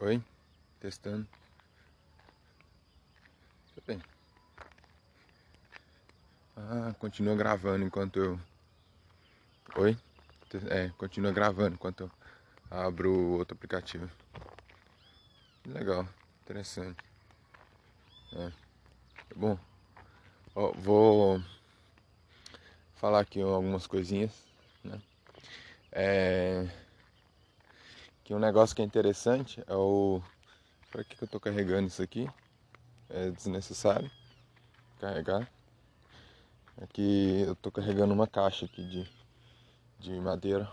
Oi? Testando. Tá bem. Ah, continua gravando enquanto eu. Oi? É, continua gravando enquanto eu abro outro aplicativo. Legal, interessante. É. Bom, ó, vou falar aqui algumas coisinhas, né? É que um negócio que é interessante é o. Para que, que eu estou carregando isso aqui? É desnecessário carregar. Aqui eu estou carregando uma caixa aqui de, de madeira.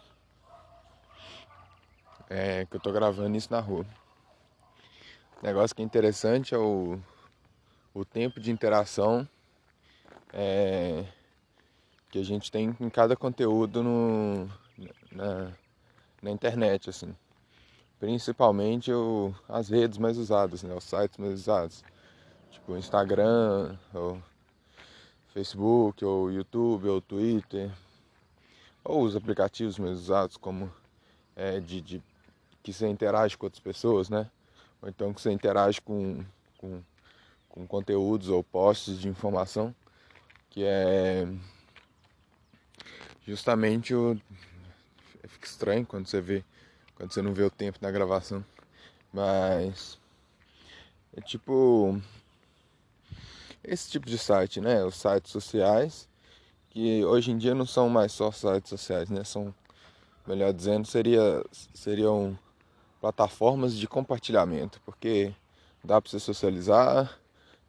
É que eu estou gravando isso na rua. O negócio que é interessante é o, o tempo de interação é, que a gente tem em cada conteúdo no, na, na internet, assim principalmente o, as redes mais usadas, né, os sites mais usados, tipo Instagram, ou Facebook, ou YouTube, ou Twitter, ou os aplicativos mais usados como é, de, de, que você interage com outras pessoas, né? Ou então que você interage com, com, com conteúdos ou posts de informação, que é justamente o. Fica estranho quando você vê quando você não vê o tempo na gravação. Mas é tipo esse tipo de site, né? Os sites sociais, que hoje em dia não são mais só sites sociais, né? São, melhor dizendo, seria, seriam plataformas de compartilhamento, porque dá para você socializar,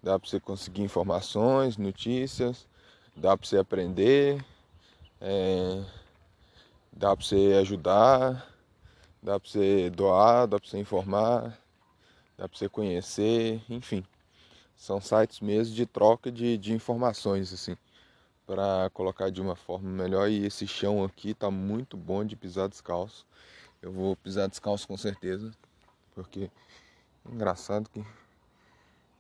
dá para você conseguir informações, notícias, dá para você aprender, é, dá para você ajudar, Dá para você doar, dá para você informar, dá para você conhecer, enfim. São sites mesmo de troca de, de informações, assim, para colocar de uma forma melhor. E esse chão aqui tá muito bom de pisar descalço. Eu vou pisar descalço com certeza, porque é engraçado que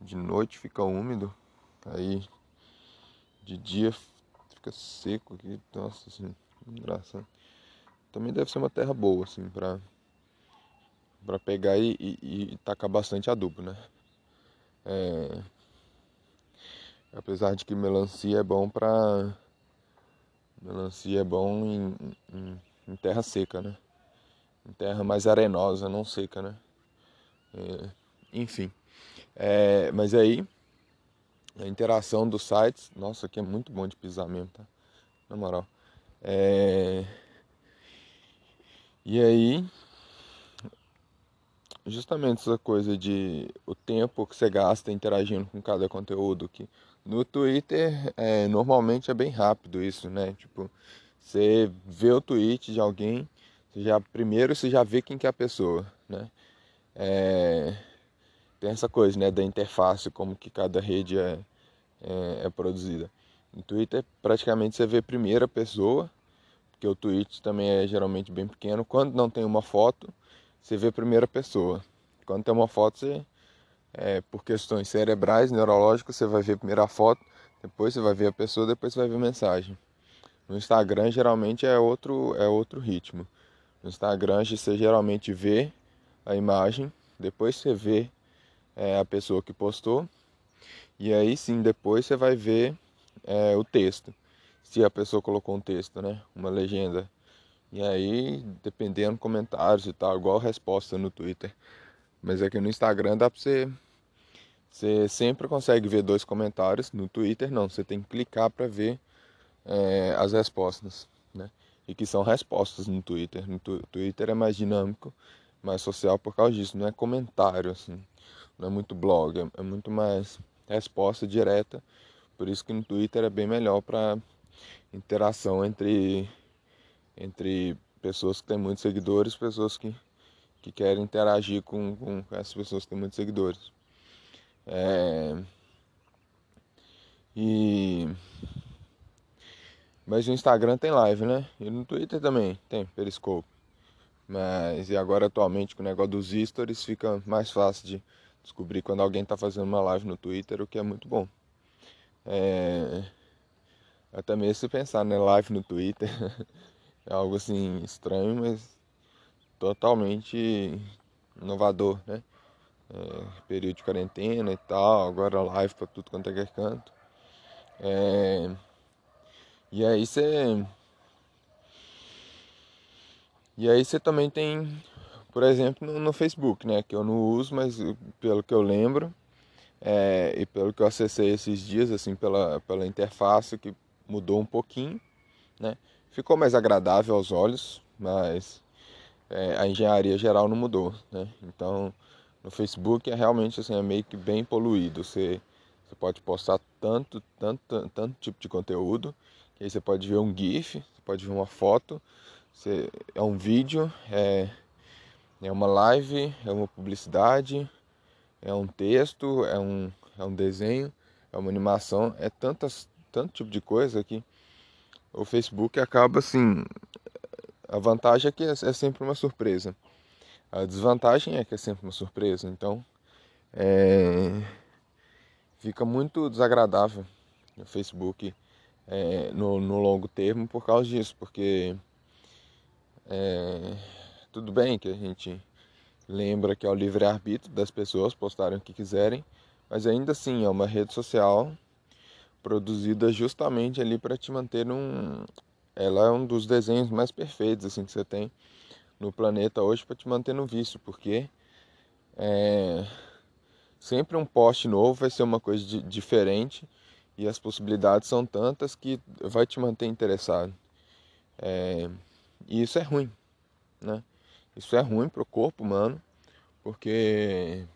de noite fica úmido, aí de dia fica seco aqui, nossa, assim, engraçado. Também deve ser uma terra boa, assim, para para pegar e, e, e, tacar bastante adubo, né? É, apesar de que melancia é bom para melancia é bom em, em, em, terra seca, né? Em terra mais arenosa, não seca, né? É, enfim, é, mas aí a interação dos sites, nossa, aqui é muito bom de pisar mesmo, tá? Na moral. É, e aí justamente essa coisa de o tempo que você gasta interagindo com cada conteúdo que no Twitter é, normalmente é bem rápido isso, né? Tipo, você vê o tweet de alguém, já primeiro você já vê quem que é a pessoa, né? É, tem essa coisa, né, da interface, como que cada rede é, é, é produzida. No Twitter praticamente você vê primeira pessoa, porque o tweet também é geralmente bem pequeno. Quando não tem uma foto, você vê a primeira pessoa. Quando tem uma foto, você, é, por questões cerebrais, neurológicas, você vai ver a primeira foto, depois você vai ver a pessoa, depois você vai ver a mensagem. No Instagram geralmente é outro, é outro ritmo. No Instagram você geralmente vê a imagem, depois você vê é, a pessoa que postou, e aí sim depois você vai ver é, o texto. Se a pessoa colocou um texto, né? Uma legenda e aí, dependendo comentários e tal, igual resposta no Twitter. Mas aqui no Instagram dá pra você. Você sempre consegue ver dois comentários. No Twitter não, você tem que clicar para ver é, as respostas, né? E que são respostas no Twitter. No Twitter é mais dinâmico, mais social por causa disso. Não é comentário, assim. Não é muito blog, é, é muito mais resposta direta. Por isso que no Twitter é bem melhor para interação entre entre pessoas que têm muitos seguidores, pessoas que, que querem interagir com, com essas pessoas que têm muitos seguidores. É... E... Mas no Instagram tem live, né? E no Twitter também tem Periscope. Mas e agora atualmente com o negócio dos stories fica mais fácil de descobrir quando alguém está fazendo uma live no Twitter, o que é muito bom. É... Até mesmo se pensar, né? Live no Twitter. É algo assim estranho, mas totalmente inovador, né? É, período de quarentena e tal, agora live para tudo quanto é canto. É, e aí você. E aí você também tem, por exemplo, no, no, Facebook, né? Que eu não uso, mas pelo que eu lembro, é, e pelo que eu acessei esses dias, assim, pela, pela interface que mudou um pouquinho, né? Ficou mais agradável aos olhos, mas é, a engenharia geral não mudou, né? Então, no Facebook é realmente assim, é meio que bem poluído. Você, você pode postar tanto, tanto, tanto tipo de conteúdo, que aí você pode ver um GIF, você pode ver uma foto, você, é um vídeo, é, é uma live, é uma publicidade, é um texto, é um, é um desenho, é uma animação, é tantas, tanto tipo de coisa que o Facebook acaba assim. A vantagem é que é, é sempre uma surpresa. A desvantagem é que é sempre uma surpresa. Então, é, fica muito desagradável o Facebook é, no, no, longo termo por causa disso, porque é, tudo bem que a gente lembra que é o livre-arbítrio das pessoas postarem o que quiserem, mas ainda assim é uma rede social produzida justamente ali para te manter um ela é um dos desenhos mais perfeitos assim que você tem no planeta hoje para te manter no vício porque é, sempre um post novo vai ser uma coisa de, diferente e as possibilidades são tantas que vai te manter interessado. É, e isso é ruim né? Isso é ruim para o corpo humano porque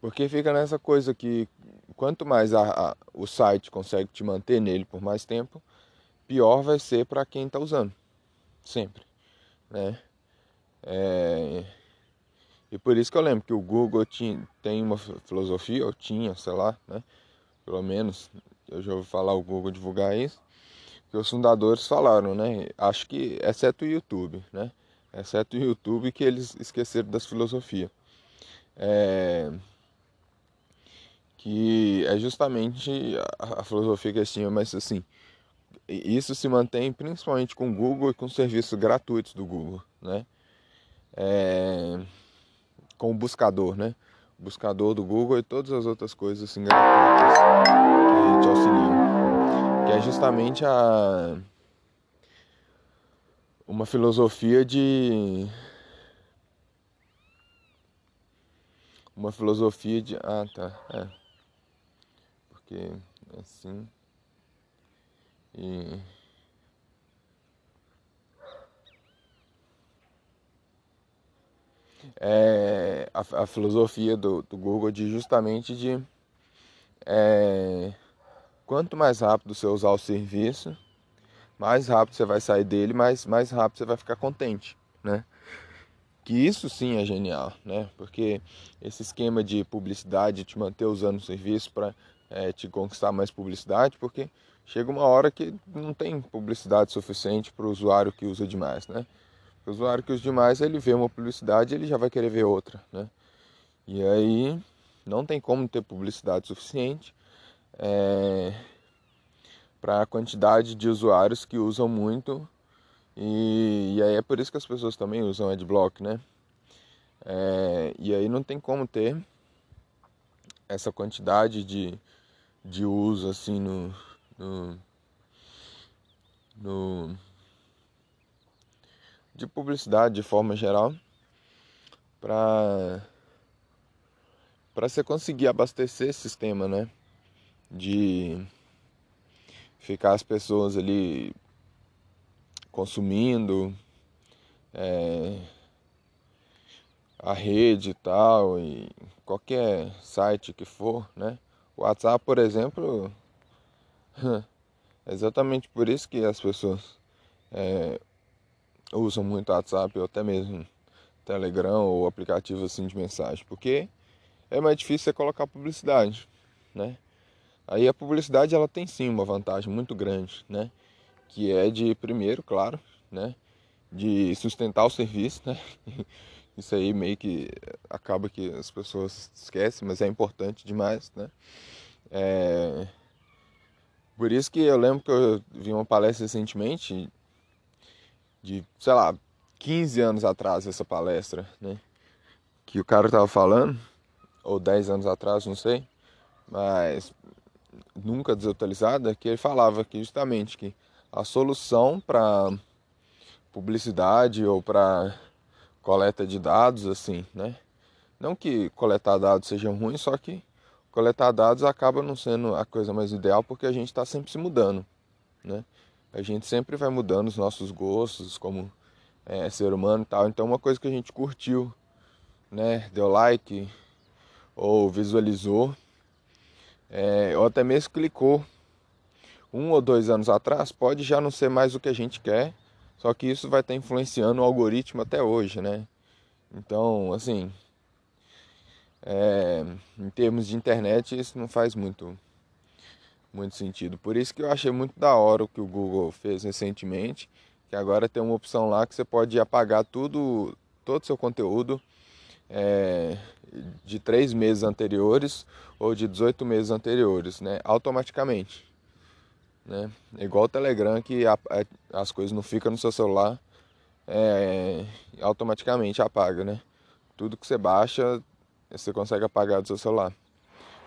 porque fica nessa coisa que quanto mais a, a, o site consegue te manter nele por mais tempo, pior vai ser para quem está usando. Sempre. Né? É... E por isso que eu lembro que o Google tinha, tem uma filosofia, ou tinha, sei lá, né? Pelo menos eu já ouvi falar o Google divulgar isso, que os fundadores falaram, né? Acho que, exceto o YouTube, né? Exceto o YouTube que eles esqueceram das filosofias. É que é justamente a, filosofia que eles tinham, mas assim, isso se mantém principalmente com o Google e com os serviços gratuitos do Google, né? É, com o buscador, né? O buscador do Google e todas as outras coisas assim gratuitas que te auxiliam. Que é justamente a uma filosofia de uma filosofia de ah tá é porque assim e é, a, a, filosofia do, do Google de justamente de é, quanto mais rápido você usar o serviço, mais rápido você vai sair dele, mais, mais rápido você vai ficar contente, né? Que isso sim é genial, né? Porque esse esquema de publicidade, de te manter usando o serviço para é, te conquistar mais publicidade, porque chega uma hora que não tem publicidade suficiente para o usuário que usa demais, né? O usuário que usa demais, ele vê uma publicidade, ele já vai querer ver outra, né? E aí não tem como ter publicidade suficiente é, para a quantidade de usuários que usam muito e, e, aí é por isso que as pessoas também usam adblock, né? É, e aí não tem como ter essa quantidade de, de uso assim no, no, no de publicidade de forma geral para para você conseguir abastecer esse sistema, né? De ficar as pessoas ali consumindo é, a rede e tal, e qualquer site que for, né? O WhatsApp, por exemplo, é exatamente por isso que as pessoas é, usam muito WhatsApp ou até mesmo Telegram ou aplicativo assim de mensagem, porque é mais difícil você colocar publicidade, né? Aí a publicidade ela tem sim uma vantagem muito grande, né? Que é de primeiro, claro, né? De sustentar o serviço, né? Isso aí meio que acaba que as pessoas esquecem, mas é importante demais, né? É... Por isso que eu lembro que eu vi uma palestra recentemente de, sei lá, 15 anos atrás essa palestra, né? Que o cara tava falando, ou 10 anos atrás, não sei, mas nunca desatualizada, que ele falava que justamente que a solução para publicidade ou para coleta de dados, assim, né? Não que coletar dados seja ruim, só que coletar dados acaba não sendo a coisa mais ideal porque a gente está sempre se mudando, né? A gente sempre vai mudando os nossos gostos como é, ser humano e tal. Então, uma coisa que a gente curtiu, né? Deu like ou visualizou, é, ou até mesmo clicou um ou dois anos atrás, pode já não ser mais o que a gente quer, só que isso vai estar influenciando o algoritmo até hoje, né? Então, assim, é, em termos de internet, isso não faz muito, muito sentido. Por isso que eu achei muito da hora o que o Google fez recentemente, que agora tem uma opção lá que você pode apagar tudo, todo o seu conteúdo é, de três meses anteriores ou de 18 meses anteriores, né? Automaticamente. Né? É igual o Telegram que a, a, as coisas não ficam no seu celular é, automaticamente apaga, né? Tudo que você baixa, você consegue apagar do seu celular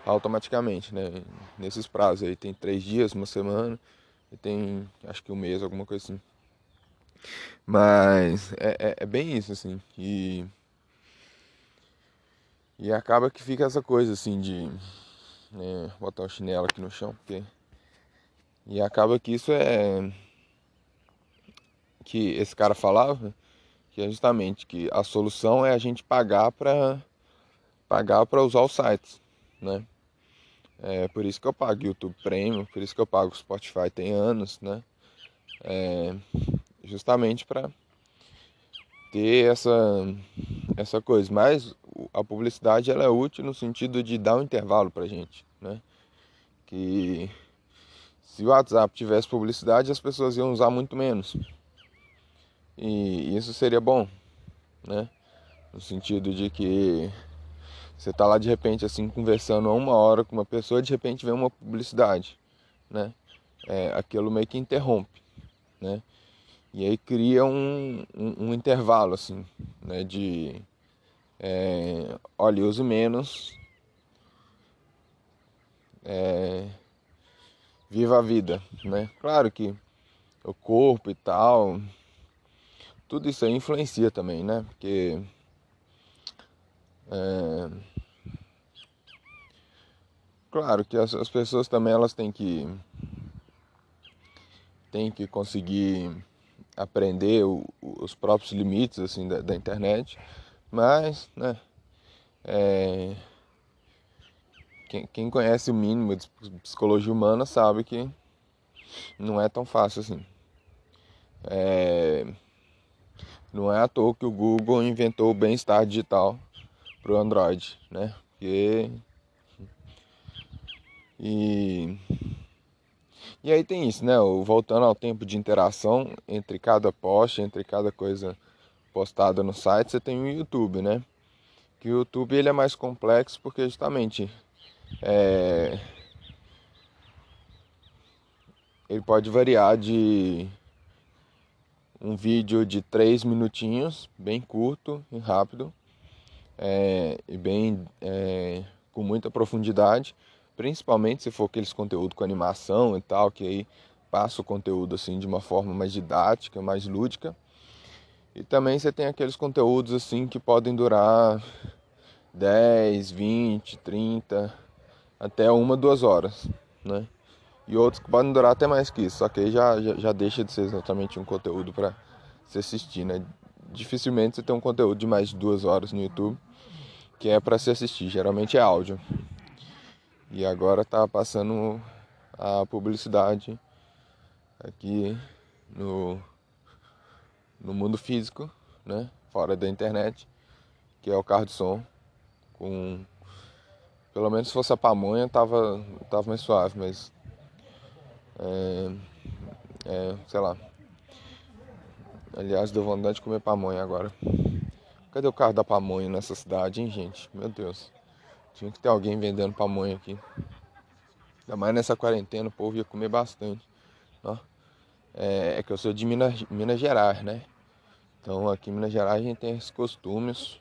automaticamente, né? Nesses prazos aí, tem três dias, uma semana, e tem acho que um mês, alguma coisa assim. Mas é, é, é bem isso, assim. E e acaba que fica essa coisa assim de né, botar o chinelo aqui no chão, porque. E acaba que isso é. Que esse cara falava que é justamente que a solução é a gente pagar para pagar para usar os sites, né? É por isso que eu pago YouTube Premium, por isso que eu pago Spotify tem anos, né? É, justamente para ter essa essa coisa, mas a publicidade ela é útil no sentido de dar um intervalo para gente, né? Que se o WhatsApp tivesse publicidade, as pessoas iam usar muito menos. E isso seria bom, né? No sentido de que você tá lá de repente assim conversando há uma hora com uma pessoa, de repente vem uma publicidade, né? É, aquilo meio que interrompe, né? E aí cria um, um, um intervalo assim, né? De é, olha, use menos. É, viva a vida, né? Claro que o corpo e tal, tudo isso aí influencia também, né? Porque é, claro que as, as, pessoas também elas têm que têm que conseguir aprender o, os próprios limites assim da, da internet mas, né, é, quem, quem conhece o mínimo de psicologia humana sabe que não é tão fácil assim. É, não é à toa que o Google inventou o bem-estar digital para o Android, né? Porque e e aí tem isso, né? Voltando ao tempo de interação entre cada post, entre cada coisa postada no site, você tem o YouTube, né? Que o YouTube ele é mais complexo porque justamente é, ele pode variar de um vídeo de 3 minutinhos, bem curto e rápido, é, e bem é, com muita profundidade, principalmente se for aqueles conteúdo com animação e tal, que aí passa o conteúdo assim de uma forma mais didática, mais lúdica. E também você tem aqueles conteúdos assim que podem durar 10, 20, 30, até uma, duas horas, né? E outros que podem durar até mais que isso, só que aí já, já, já deixa de ser exatamente um conteúdo para se assistir, né? Dificilmente você tem um conteúdo de mais de duas horas no YouTube que é para se assistir, geralmente é áudio. E agora tá passando a publicidade aqui no no mundo físico, né? Fora da internet, que é o carro de som. Com. Pelo menos se fosse a pamonha tava, tava mais suave, mas. É, é, sei lá. Aliás, deu vontade de comer pamonha agora. Cadê o carro da pamonha nessa cidade, hein, gente? Meu Deus. Tinha que ter alguém vendendo pamonha aqui. Ainda mais nessa quarentena, o povo ia comer bastante. Ó. É, é que eu sou de Minas, Minas Gerais, né? Então aqui em Minas Gerais a gente tem esses costumes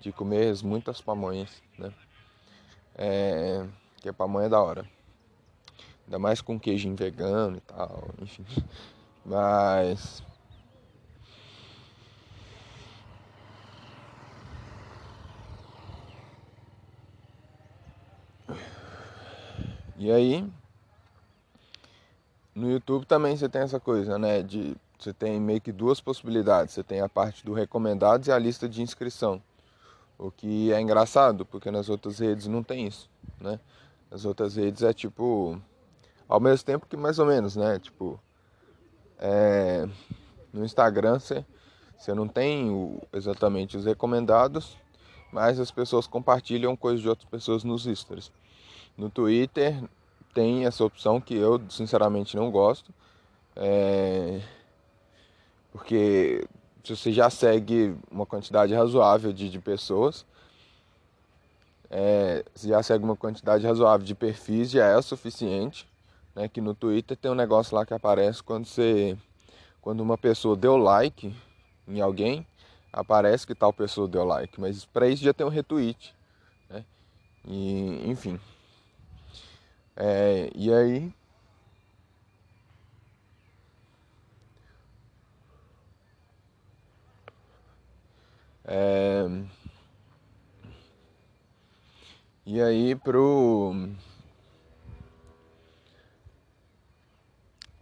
de comer muitas pamonhas, né? É, que a pamonha é da hora. Ainda mais com queijinho vegano e tal, enfim. Mas E aí, no YouTube também você tem essa coisa, né? De você tem meio que duas possibilidades. Você tem a parte do recomendados e a lista de inscrição. O que é engraçado, porque nas outras redes não tem isso, né? Nas outras redes é tipo ao mesmo tempo que mais ou menos, né? Tipo, é, no Instagram você, você não tem o, exatamente os recomendados, mas as pessoas compartilham coisas de outras pessoas nos stories. No Twitter tem essa opção que eu sinceramente não gosto. É... Porque se você já segue uma quantidade razoável de, de pessoas, é, se já segue uma quantidade razoável de perfis, já é o suficiente. Né? Que no Twitter tem um negócio lá que aparece quando você. Quando uma pessoa deu like em alguém, aparece que tal pessoa deu like. Mas para isso já tem um retweet. Né? E, enfim. É, e aí. É, e aí pro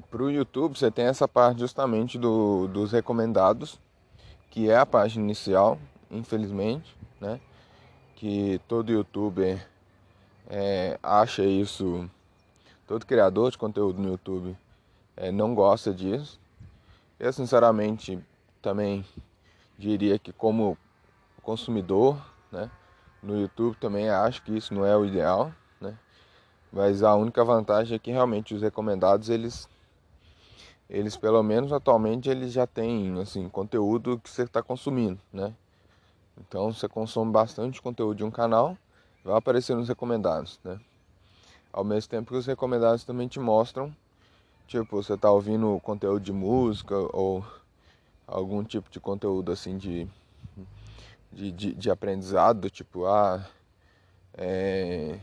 pro YouTube você tem essa parte justamente do, dos recomendados, que é a página inicial, infelizmente, né? Que todo youtuber é, acha isso, todo criador de conteúdo no YouTube é, não gosta disso. Eu sinceramente também diria que como consumidor, né, no YouTube também acho que isso não é o ideal, né? Mas a única vantagem é que realmente os recomendados eles eles pelo menos atualmente eles já têm assim conteúdo que você está consumindo, né? Então você consome bastante conteúdo de um canal vai aparecer nos recomendados, né? Ao mesmo tempo que os recomendados também te mostram, tipo, você tá ouvindo conteúdo de música ou algum tipo de conteúdo assim de, de, de, de aprendizado, tipo, ah, é,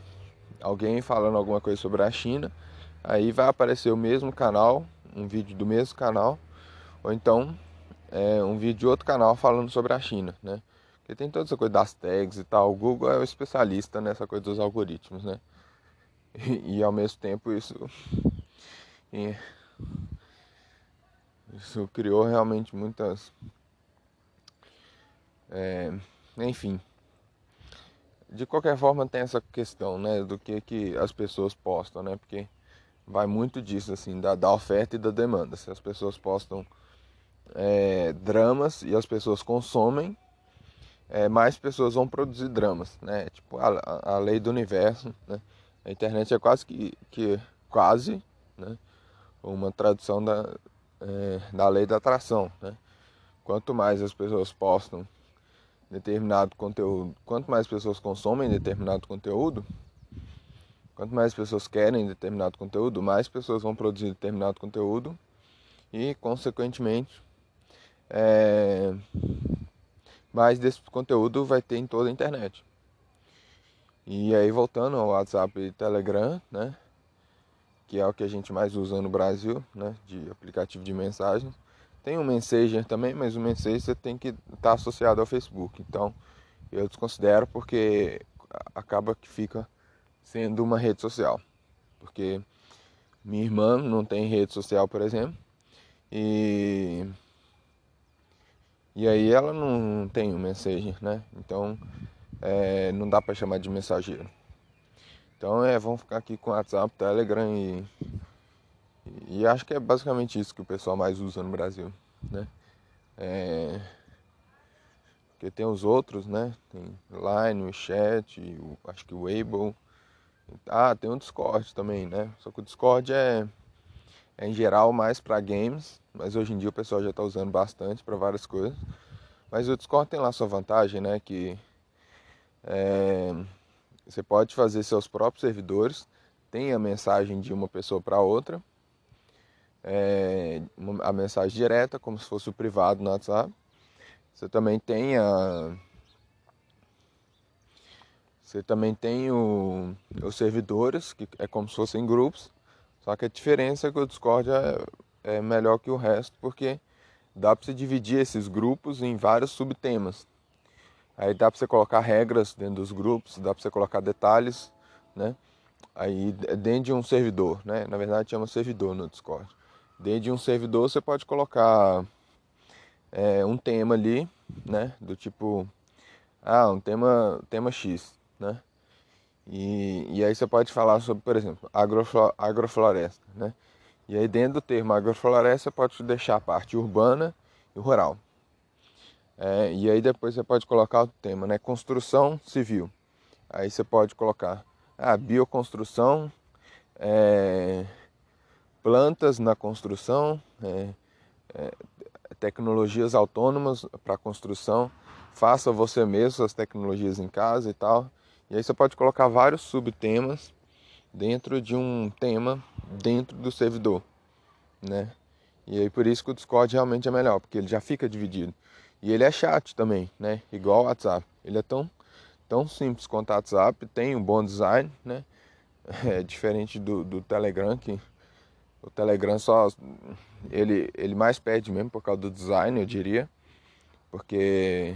alguém falando alguma coisa sobre a China, aí vai aparecer o mesmo canal, um vídeo do mesmo canal, ou então é, um vídeo de outro canal falando sobre a China, né? Porque tem toda essa coisa das tags e tal. O Google é o especialista nessa coisa dos algoritmos, né? E, e ao mesmo tempo isso. Isso criou realmente muitas. É, enfim. De qualquer forma tem essa questão, né? Do que, que as pessoas postam, né? Porque vai muito disso, assim, da, da oferta e da demanda. Se as pessoas postam é, dramas e as pessoas consomem, é, mais pessoas vão produzir dramas, né? Tipo a, a lei do universo, né? A internet é quase que, que quase, né? Uma tradução da, é, da lei da atração, né? Quanto mais as pessoas postam determinado conteúdo, quanto mais pessoas consomem determinado conteúdo, quanto mais pessoas querem determinado conteúdo, mais pessoas vão produzir determinado conteúdo e, consequentemente, é, mas desse conteúdo vai ter em toda a internet. E aí voltando ao WhatsApp e Telegram, né? Que é o que a gente mais usa no Brasil, né? De aplicativo de mensagens. Tem o Messenger também, mas o Messenger tem que estar tá associado ao Facebook. Então eu desconsidero porque acaba que fica sendo uma rede social. Porque minha irmã não tem rede social, por exemplo. E e aí ela não tem o Messenger, né? Então é, não dá para chamar de mensageiro. Então é, vamos ficar aqui com WhatsApp, Telegram e, e acho que é basicamente isso que o pessoal mais usa no Brasil, né? É, porque tem os outros, né? Tem Line, o Chat, o, acho que o Weibo. Ah, tem o Discord também, né? Só que o Discord é, é em geral mais para games mas hoje em dia o pessoal já está usando bastante para várias coisas. Mas o Discord tem lá sua vantagem, né? Que é, você pode fazer seus próprios servidores, tem a mensagem de uma pessoa para outra, é, a mensagem direta, como se fosse o privado no WhatsApp. Você também tem a você também tem o, os servidores, que é como se fossem grupos, só que a diferença é que o Discord é, é melhor que o resto, porque dá para você dividir esses grupos em vários subtemas. Aí dá para você colocar regras dentro dos grupos, dá para você colocar detalhes, né? Aí dentro de um servidor, né? Na verdade chama servidor no Discord. Dentro de um servidor você pode colocar é, um tema ali, né? Do tipo, ah, um tema, tema X, né? E, e aí você pode falar sobre, por exemplo, agroflo, agrofloresta, né? E aí dentro do termo agrofloresta você pode deixar a parte urbana e rural. É, e aí depois você pode colocar o tema, né? Construção civil. Aí você pode colocar a ah, bioconstrução, é, plantas na construção, é, é, tecnologias autônomas para construção, faça você mesmo suas tecnologias em casa e tal. E aí você pode colocar vários subtemas dentro de um tema dentro do servidor, né? E aí por isso que o Discord realmente é melhor, porque ele já fica dividido. E ele é chat também, né? Igual o WhatsApp. Ele é tão, tão simples quanto o WhatsApp, tem um bom design, né? É diferente do, do Telegram, que o Telegram só. Ele, ele mais pede mesmo por causa do design, eu diria. Porque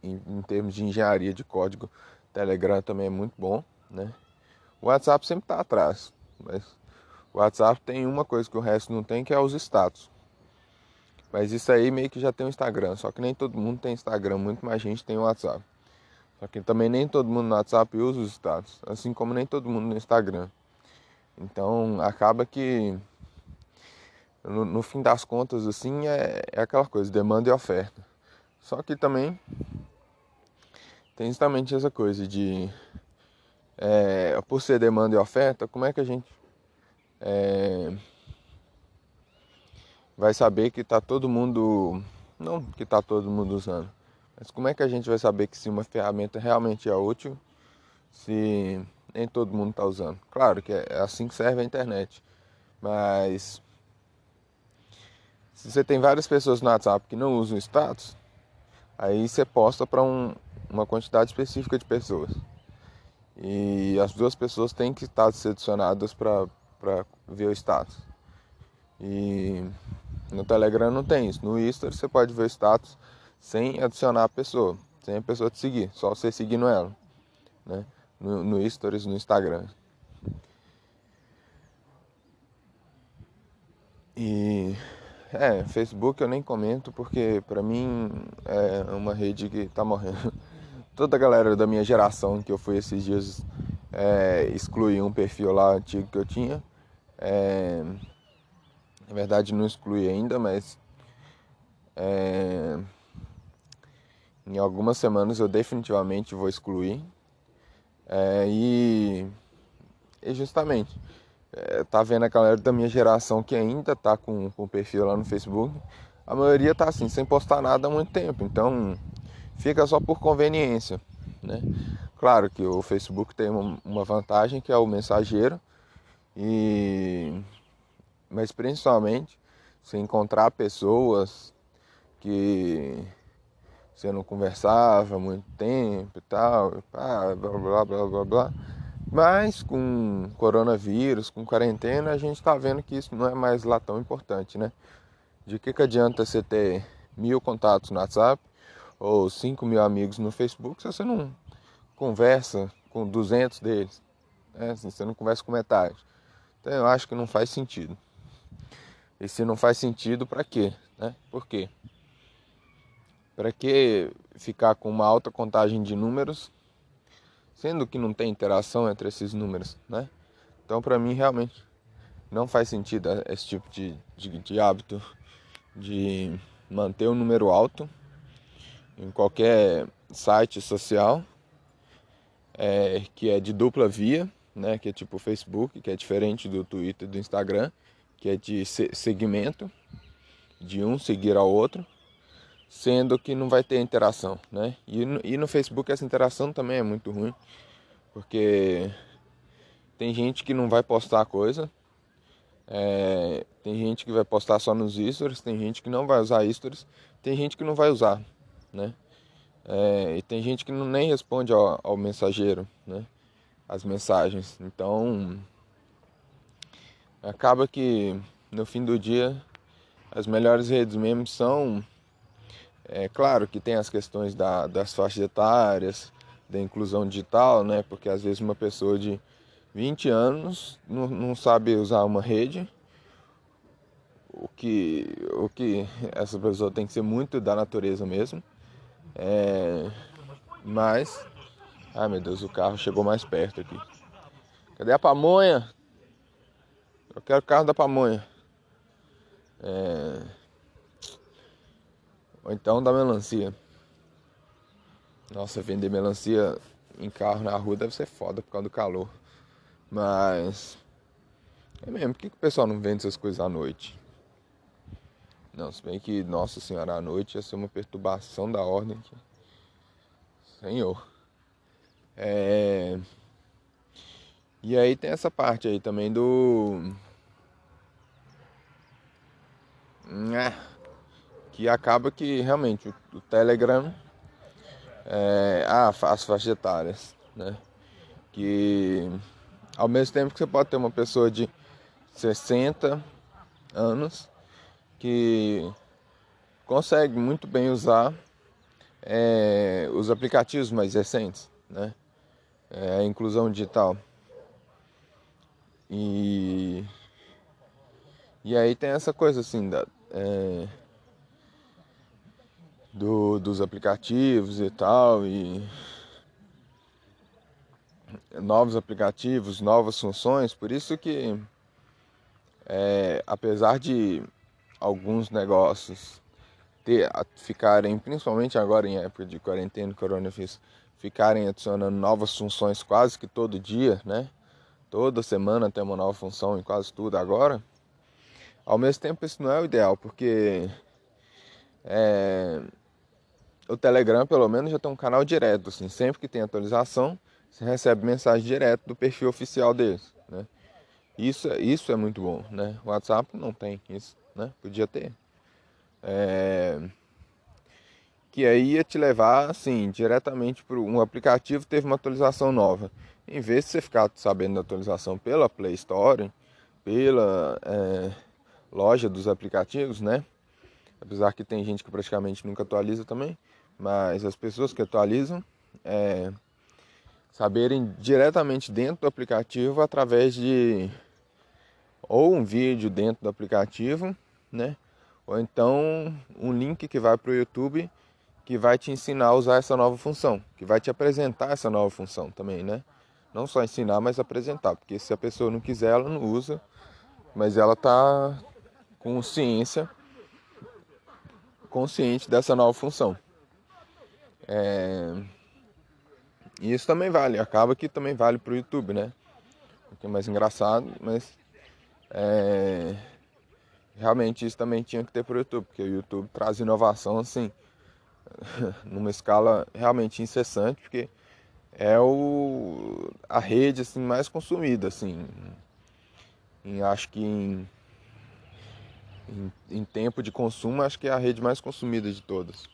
em, em termos de engenharia de código, o Telegram também é muito bom, né? O WhatsApp sempre está atrás, mas o WhatsApp tem uma coisa que o resto não tem, que é os status. Mas isso aí meio que já tem o Instagram. Só que nem todo mundo tem Instagram, muito mais gente tem o WhatsApp. Só que também nem todo mundo no WhatsApp usa os status. Assim como nem todo mundo no Instagram. Então acaba que no, no fim das contas assim é, é aquela coisa, demanda e oferta. Só que também tem justamente essa coisa de é, por ser demanda e oferta, como é que a gente é, vai saber que está todo mundo, não que está todo mundo usando, mas como é que a gente vai saber que se uma ferramenta realmente é útil, se nem todo mundo está usando? Claro que é assim que serve a internet, mas se você tem várias pessoas no WhatsApp que não usam status, aí você posta para um, uma quantidade específica de pessoas. E as duas pessoas têm que estar selecionadas para ver o status. E no Telegram não tem isso. No Insta você pode ver o status sem adicionar a pessoa, sem a pessoa te seguir, só você seguindo ela, né? No, no Stories, no Instagram. E é, Facebook eu nem comento porque pra mim é uma rede que tá morrendo. Toda a galera da minha geração que eu fui esses dias é, um perfil lá antigo que eu tinha. É, na verdade não excluí ainda, mas é, em algumas semanas eu definitivamente vou excluir. É, e, e, justamente, é, tá vendo a galera da minha geração que ainda tá com, com perfil lá no Facebook. A maioria tá assim, sem postar nada há muito tempo. Então fica só por conveniência. Né? Claro que o Facebook tem uma, uma vantagem que é o mensageiro. E mas principalmente se encontrar pessoas que você não conversava há muito tempo e tal, blá blá blá blá blá. Mas com coronavírus, com quarentena, a gente está vendo que isso não é mais lá tão importante, né? De que, que adianta você ter mil contatos no WhatsApp ou cinco mil amigos no Facebook se você não conversa com 200 deles? Né? Se você não conversa com metade. Então eu acho que não faz sentido. E se não faz sentido, para quê? Né? Por quê? Para que ficar com uma alta contagem de números, sendo que não tem interação entre esses números, né? Então, para mim, realmente não faz sentido esse tipo de, de, de hábito de manter o um número alto em qualquer site social é, que é de dupla via, né? Que é tipo o Facebook, que é diferente do Twitter e do Instagram que é de segmento, de um seguir ao outro, sendo que não vai ter interação, né? E no, e no Facebook essa interação também é muito ruim, porque tem gente que não vai postar coisa, é, tem gente que vai postar só nos stories, tem gente que não vai usar stories, tem gente que não vai usar, né? É, e tem gente que não nem responde ao, ao mensageiro, né? As mensagens. Então acaba que no fim do dia as melhores redes mesmo são é claro que tem as questões da, das faixas etárias, da inclusão digital, né? Porque às vezes uma pessoa de 20 anos não, não sabe usar uma rede, o que, o que essa pessoa tem que ser muito da natureza mesmo. É, mas, ai meu Deus, o carro chegou mais perto aqui. Cadê a pamonha? Eu quero carro da pamonha. É, ou então da melancia. Nossa, vender melancia em carro na rua deve ser foda por causa do calor. Mas. É mesmo, por que, que o pessoal não vende essas coisas à noite? Não, se bem que, nossa senhora, à noite ia ser uma perturbação da ordem aqui. Senhor. É... E aí tem essa parte aí também do. É, que acaba que realmente o, o Telegram. É, ah, as faixas etárias, né? Que ao mesmo tempo que você pode ter uma pessoa de 60 anos que consegue muito bem usar é, os aplicativos mais recentes, né? É, a inclusão digital. E, e aí tem essa coisa assim da, é, do, dos aplicativos e tal, e novos aplicativos, novas funções, por isso que é, apesar de alguns negócios ter, ficarem, principalmente agora em época de quarentena, coronavírus, ficarem adicionando novas funções quase que todo dia, né? Toda semana tem uma nova função em quase tudo agora. Ao mesmo tempo isso não é o ideal, porque é, o Telegram pelo menos já tem um canal direto, assim, sempre que tem atualização, você recebe mensagem direto do perfil oficial deles, né? Isso, isso é muito bom, né? O WhatsApp não tem isso né? Podia ter. É... Que aí ia te levar, assim, diretamente para um aplicativo teve uma atualização nova. Em vez de você ficar sabendo da atualização pela Play Store, pela é, loja dos aplicativos, né? Apesar que tem gente que praticamente nunca atualiza também, mas as pessoas que atualizam é, saberem diretamente dentro do aplicativo através de ou um vídeo dentro do aplicativo, né? Ou então um link que vai para o YouTube que vai te ensinar a usar essa nova função, que vai te apresentar essa nova função também, né? Não só ensinar, mas apresentar, porque se a pessoa não quiser, ela não usa, mas ela tá com ciência, consciente dessa nova função. É... E isso também vale, acaba que também vale para o YouTube, né? O que é mais engraçado, mas é, realmente isso também tinha que ter para o YouTube, porque o YouTube traz inovação assim, numa escala realmente incessante, porque é o, a rede assim, mais consumida, assim, em, acho que em, em, em tempo de consumo, acho que é a rede mais consumida de todas.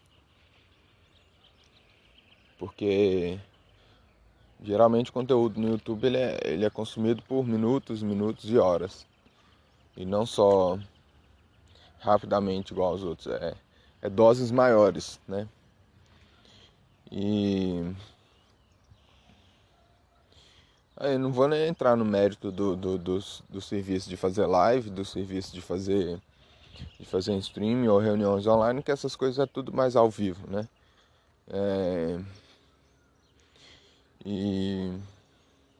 Porque geralmente o conteúdo no YouTube ele é, ele é consumido por minutos, minutos e horas e não só rapidamente igual aos outros, é, é doses maiores, né? E aí não vou nem entrar no mérito do, do, do, do serviço de fazer live, do serviço de fazer de fazer streaming ou reuniões online, que essas coisas é tudo mais ao vivo, né? É... E,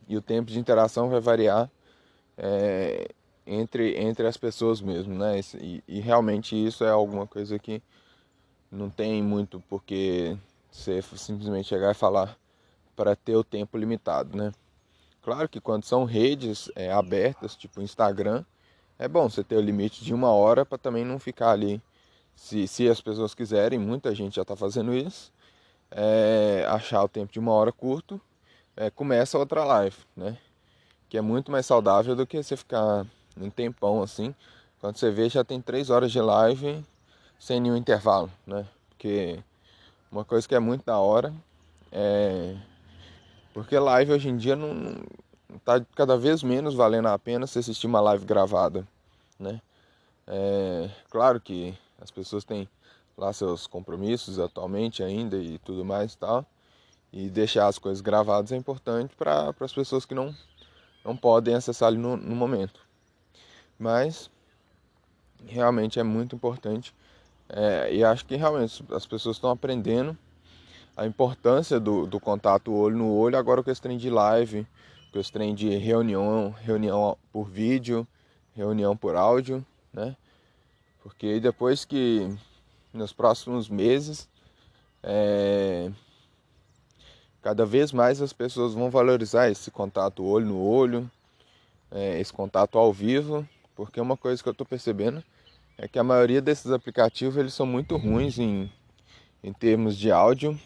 e o tempo de interação vai variar é, entre, entre as pessoas mesmo, né? E, e, realmente isso é alguma coisa que não tem muito porque você simplesmente chegar e falar para ter o tempo limitado, né? Claro que quando são redes é, abertas, tipo Instagram, é bom você ter o limite de uma hora para também não ficar ali. Se, se as pessoas quiserem, muita gente já está fazendo isso, é, achar o tempo de uma hora curto, é, começa outra live, né? Que é muito mais saudável do que você ficar um tempão assim. Quando você vê, já tem três horas de live sem nenhum intervalo, né? Porque uma coisa que é muito da hora é porque live hoje em dia não, não tá cada vez menos valendo a pena se assistir uma live gravada, né? É, claro que as pessoas têm lá seus compromissos atualmente ainda e tudo mais e tal. E deixar as coisas gravadas é importante para as pessoas que não, não podem acessar ali no, no momento. Mas realmente é muito importante. É, e acho que realmente as pessoas estão aprendendo a importância do, do contato olho no olho agora com esse trem de live, com esse trem de reunião, reunião por vídeo, reunião por áudio, né? Porque depois que nos próximos meses é, cada vez mais as pessoas vão valorizar esse contato olho no olho, é, esse contato ao vivo, porque uma coisa que eu estou percebendo é que a maioria desses aplicativos eles são muito ruins em, em termos de áudio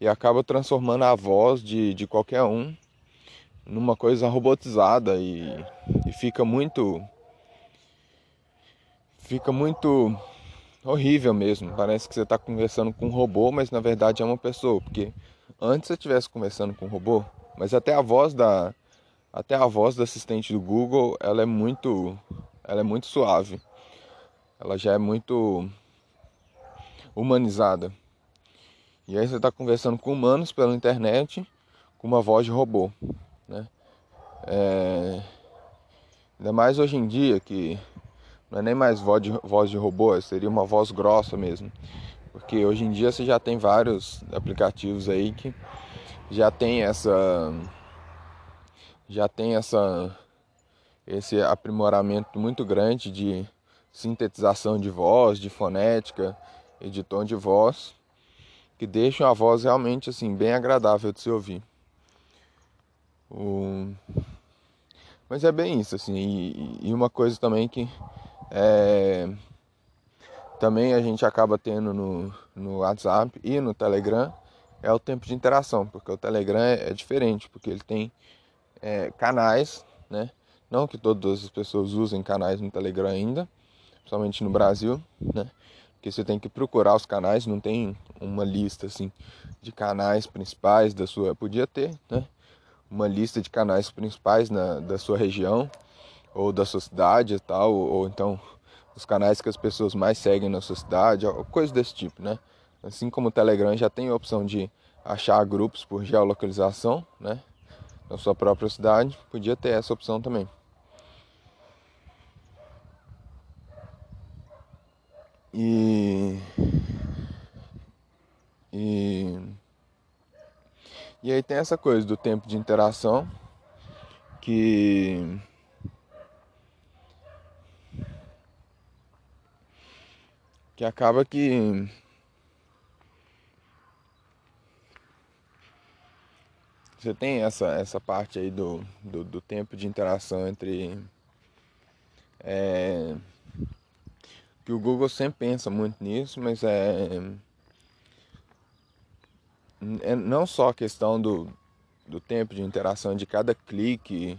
e acaba transformando a voz de, de qualquer um numa coisa robotizada e, e fica muito fica muito horrível mesmo. Parece que você está conversando com um robô, mas na verdade é uma pessoa, porque antes você estivesse conversando com um robô, mas até a voz da até a voz do assistente do Google, ela é muito ela é muito suave. Ela já é muito humanizada. E aí você está conversando com humanos pela internet com uma voz de robô, né? É... Ainda mais hoje em dia que não é nem mais voz de, voz de robô, seria uma voz grossa mesmo. Porque hoje em dia você já tem vários aplicativos aí que já tem essa já tem essa esse aprimoramento muito grande de sintetização de voz, de fonética e de tom de voz, que deixam a voz realmente assim bem agradável de se ouvir. Mas é bem isso assim, e, e uma coisa também que é... também a gente acaba tendo no, no WhatsApp e no Telegram é o tempo de interação, porque o Telegram é, é diferente, porque ele tem é, canais, né? Não que todas as pessoas usem canais no Telegram ainda, principalmente no Brasil, né? Porque você tem que procurar os canais, não tem uma lista assim de canais principais da sua. Podia ter, né? Uma lista de canais principais na, da sua região ou da sua cidade e tal, ou, ou então os canais que as pessoas mais seguem na sua cidade, coisa desse tipo, né? Assim como o Telegram já tem a opção de achar grupos por geolocalização, né? Na sua própria cidade, podia ter essa opção também. E e e aí tem essa coisa do tempo de interação que que acaba que você tem essa, essa parte aí do, do, do tempo de interação entre é, que o Google sempre pensa muito nisso, mas é, é não só a questão do, do tempo de interação de cada clique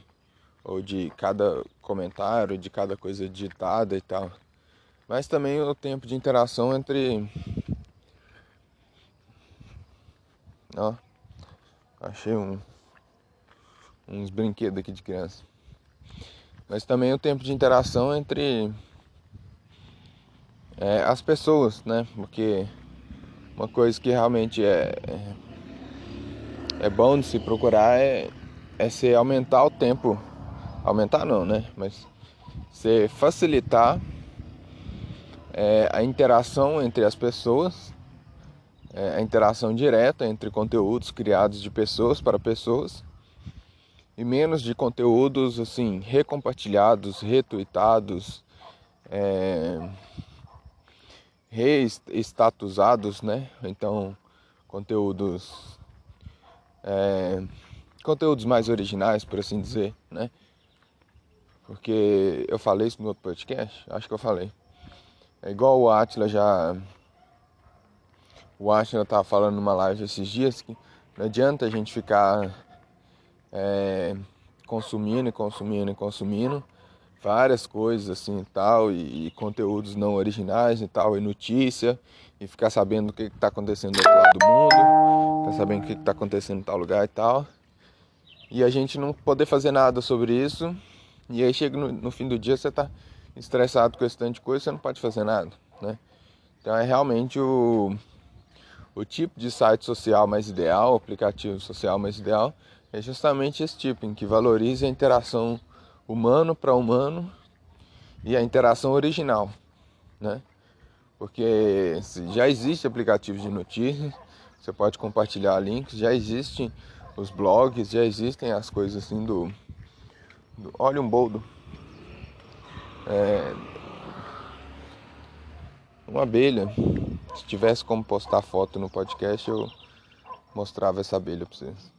ou de cada comentário, de cada coisa digitada e tal, mas também o tempo de interação entre. Ó, achei um, uns brinquedos aqui de criança. Mas também o tempo de interação entre é, as pessoas, né? Porque uma coisa que realmente é, é, bom de se procurar é, é se aumentar o tempo. Aumentar não, né? Mas se facilitar é, a interação entre as pessoas, é, a interação direta entre conteúdos criados de pessoas para pessoas e menos de conteúdos assim recompartilhados, retuitados, é, reestatusados, né? Então conteúdos é, conteúdos mais originais, por assim dizer, né? Porque eu falei isso no outro podcast, acho que eu falei. É igual o Atila já. O Atila tava falando numa live esses dias que não adianta a gente ficar é, consumindo e consumindo e consumindo várias coisas assim e tal, e, e, conteúdos não originais e tal, e notícia, e ficar sabendo o que está acontecendo do outro lado do mundo, ficar sabendo o que está acontecendo em tal lugar e tal. E a gente não poder fazer nada sobre isso, e aí chega no, no fim do dia você está estressado com esse tanto de coisa, você não pode fazer nada, né? Então é realmente o, o tipo de site social mais ideal, aplicativo social mais ideal, é justamente esse tipo, em que valorize a interação humano para humano e a interação original, né? Porque já existe aplicativos de notícias, você pode compartilhar links, já existem os blogs, já existem as coisas assim do, do olha um boldo, é, uma abelha. Se tivesse como postar foto no podcast, eu mostrava essa abelha para vocês.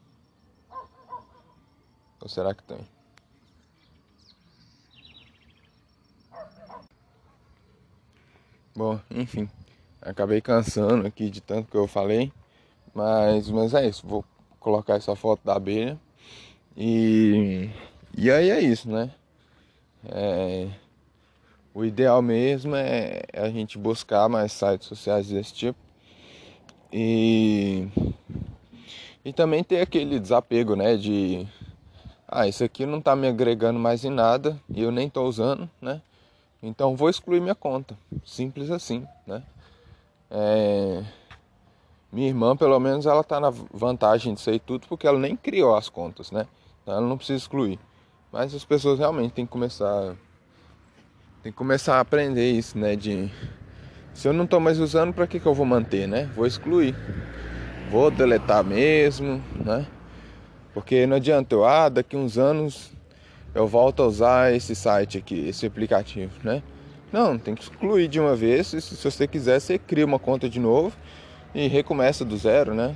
Ou será que tem? Bom, enfim, acabei cansando aqui de tanto que eu falei, mas, mas é isso, vou colocar essa foto da abelha e, e aí é isso, né? É, o ideal mesmo é a gente buscar mais sites sociais desse tipo e, e também ter aquele desapego, né? De ah, isso aqui não tá me agregando mais em nada e eu nem tô usando, né? Então vou excluir minha conta. Simples assim, né? É... Minha irmã, pelo menos, ela tá na vantagem de ser tudo porque ela nem criou as contas, né? Então ela não precisa excluir. Mas as pessoas realmente têm que começar tem que começar a aprender isso, né, de se eu não tô mais usando, para que que eu vou manter, né? Vou excluir. Vou deletar mesmo, né? Porque não adianta eu, ah, daqui uns anos eu volto a usar esse site aqui, esse aplicativo, né? Não, tem que excluir de uma vez. E se você quiser, você cria uma conta de novo e recomeça do zero, né?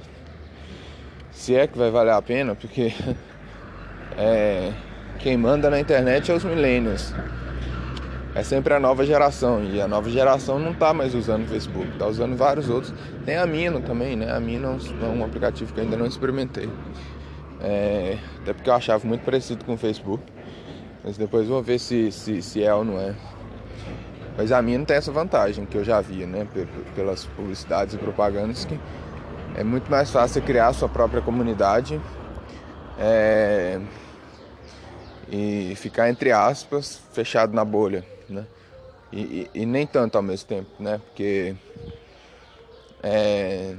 Se é que vai valer a pena, porque é, quem manda na internet é os millennials. É sempre a nova geração e a nova geração não está mais usando o Facebook, está usando vários outros. Tem a Mino também, né? A Mino é um aplicativo que eu ainda não experimentei. É, até porque eu achava muito parecido com o Facebook. Mas depois vou ver se, se, se é ou não é. Mas a minha não tem essa vantagem que eu já via, né? Pelas publicidades e propagandas que é muito mais fácil criar a sua própria comunidade é, e ficar entre aspas fechado na bolha, né? E, e, e, nem tanto ao mesmo tempo, né? Porque é,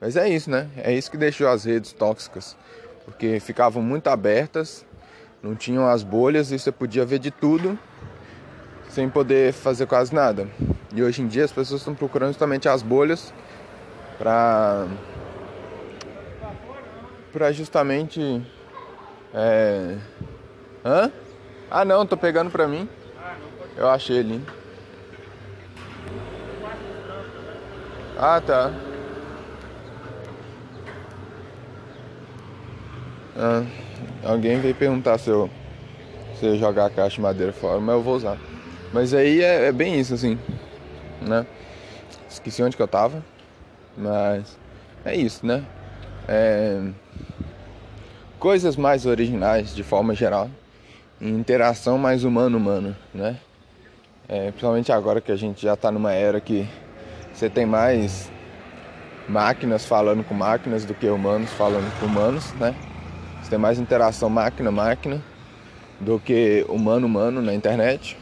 mas é isso, né? É isso que deixou as redes tóxicas, porque ficavam muito abertas não tinham as bolhas e você podia ver de tudo sem poder fazer quase nada. E hoje em dia as pessoas estão procurando justamente as bolhas para para justamente é... Hã? Ah não, tô pegando pra mim. Eu achei ali. Ah tá. Ah. Alguém veio perguntar se eu, se eu jogar a caixa de madeira fora, mas eu vou usar. Mas aí é, é bem isso, assim, né? Esqueci onde que eu tava, mas é isso, né? É... Coisas mais originais, de forma geral, interação mais humano-humano, né? É, principalmente agora que a gente já está numa era que você tem mais máquinas falando com máquinas do que humanos falando com humanos, né? Você tem mais interação máquina-máquina do que humano-humano na internet.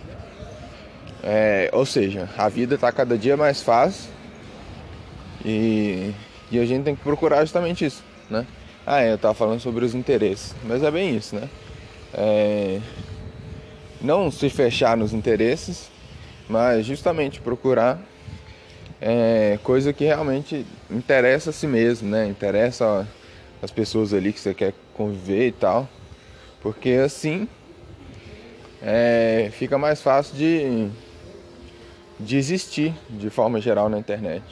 É, ou seja, a vida está cada dia mais fácil e, e, a gente tem que procurar justamente isso, né? Ah, é, eu estava falando sobre os interesses, mas é bem isso, né? É, não se fechar nos interesses, mas justamente procurar é, coisa que realmente interessa a si mesmo, né? Interessa as pessoas ali que você quer conviver e tal. Porque assim é, fica mais fácil de, de existir de forma geral na internet.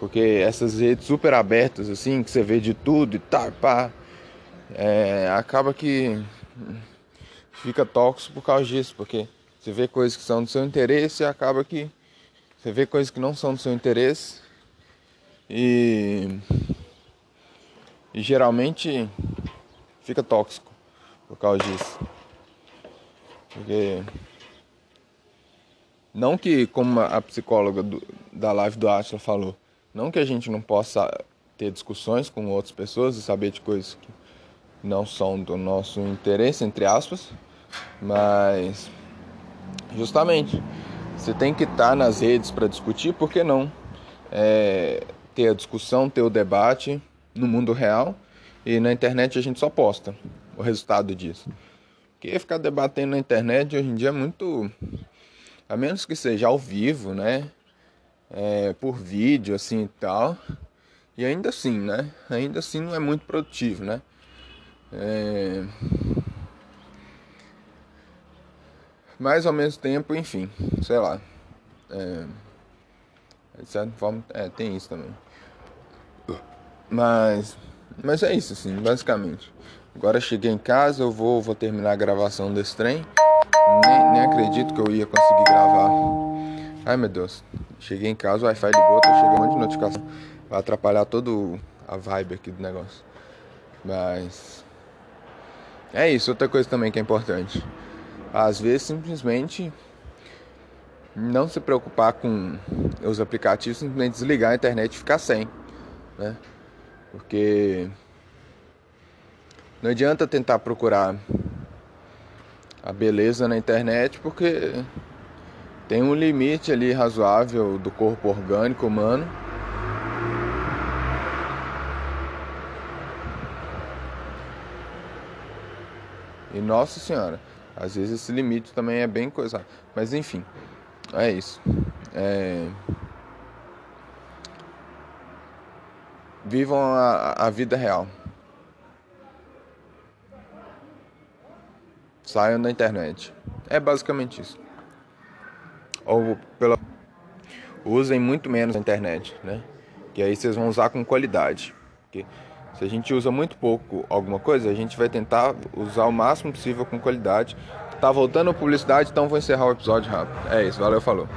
Porque essas redes super abertas, assim, que você vê de tudo e tá, pá, é, acaba que fica tóxico por causa disso, porque você vê coisas que são do seu interesse e acaba que você vê coisas que não são do seu interesse e e geralmente fica tóxico por causa disso. Porque não que, como a psicóloga do, da live do Atila falou, não que a gente não possa ter discussões com outras pessoas e saber de coisas que não são do nosso interesse, entre aspas, mas justamente você tem que estar nas redes para discutir, por que não é, ter a discussão, ter o debate no mundo real e na internet a gente só posta o resultado disso. Porque ficar debatendo na internet hoje em dia é muito. A menos que seja ao vivo, né? É, por vídeo assim e tal. E ainda assim, né? Ainda assim não é muito produtivo, né? É... Mas ao mesmo tempo, enfim, sei lá. É... De certa forma, é, tem isso também. Mas, mas é isso, assim, basicamente. Agora cheguei em casa, eu vou, vou terminar a gravação desse trem. Nem, nem acredito que eu ia conseguir gravar. Ai meu Deus. Cheguei em casa, o Wi-Fi ligou, tá chegando de notificação. Vai atrapalhar todo a vibe aqui do negócio. Mas. É isso, outra coisa também que é importante. Às vezes simplesmente não se preocupar com os aplicativos, simplesmente desligar a internet e ficar sem. Né? Porque não adianta tentar procurar a beleza na internet, porque tem um limite ali razoável do corpo orgânico humano. E nossa senhora, às vezes esse limite também é bem coisa. Mas enfim, é isso. É... Vivam a, a vida real. Saiam da internet. É basicamente isso. Ou pela usem muito menos a internet, né? Que aí vocês vão usar com qualidade. Porque se a gente usa muito pouco alguma coisa, a gente vai tentar usar o máximo possível com qualidade. Tá voltando a publicidade, então vou encerrar o episódio rápido. É isso, valeu, falou.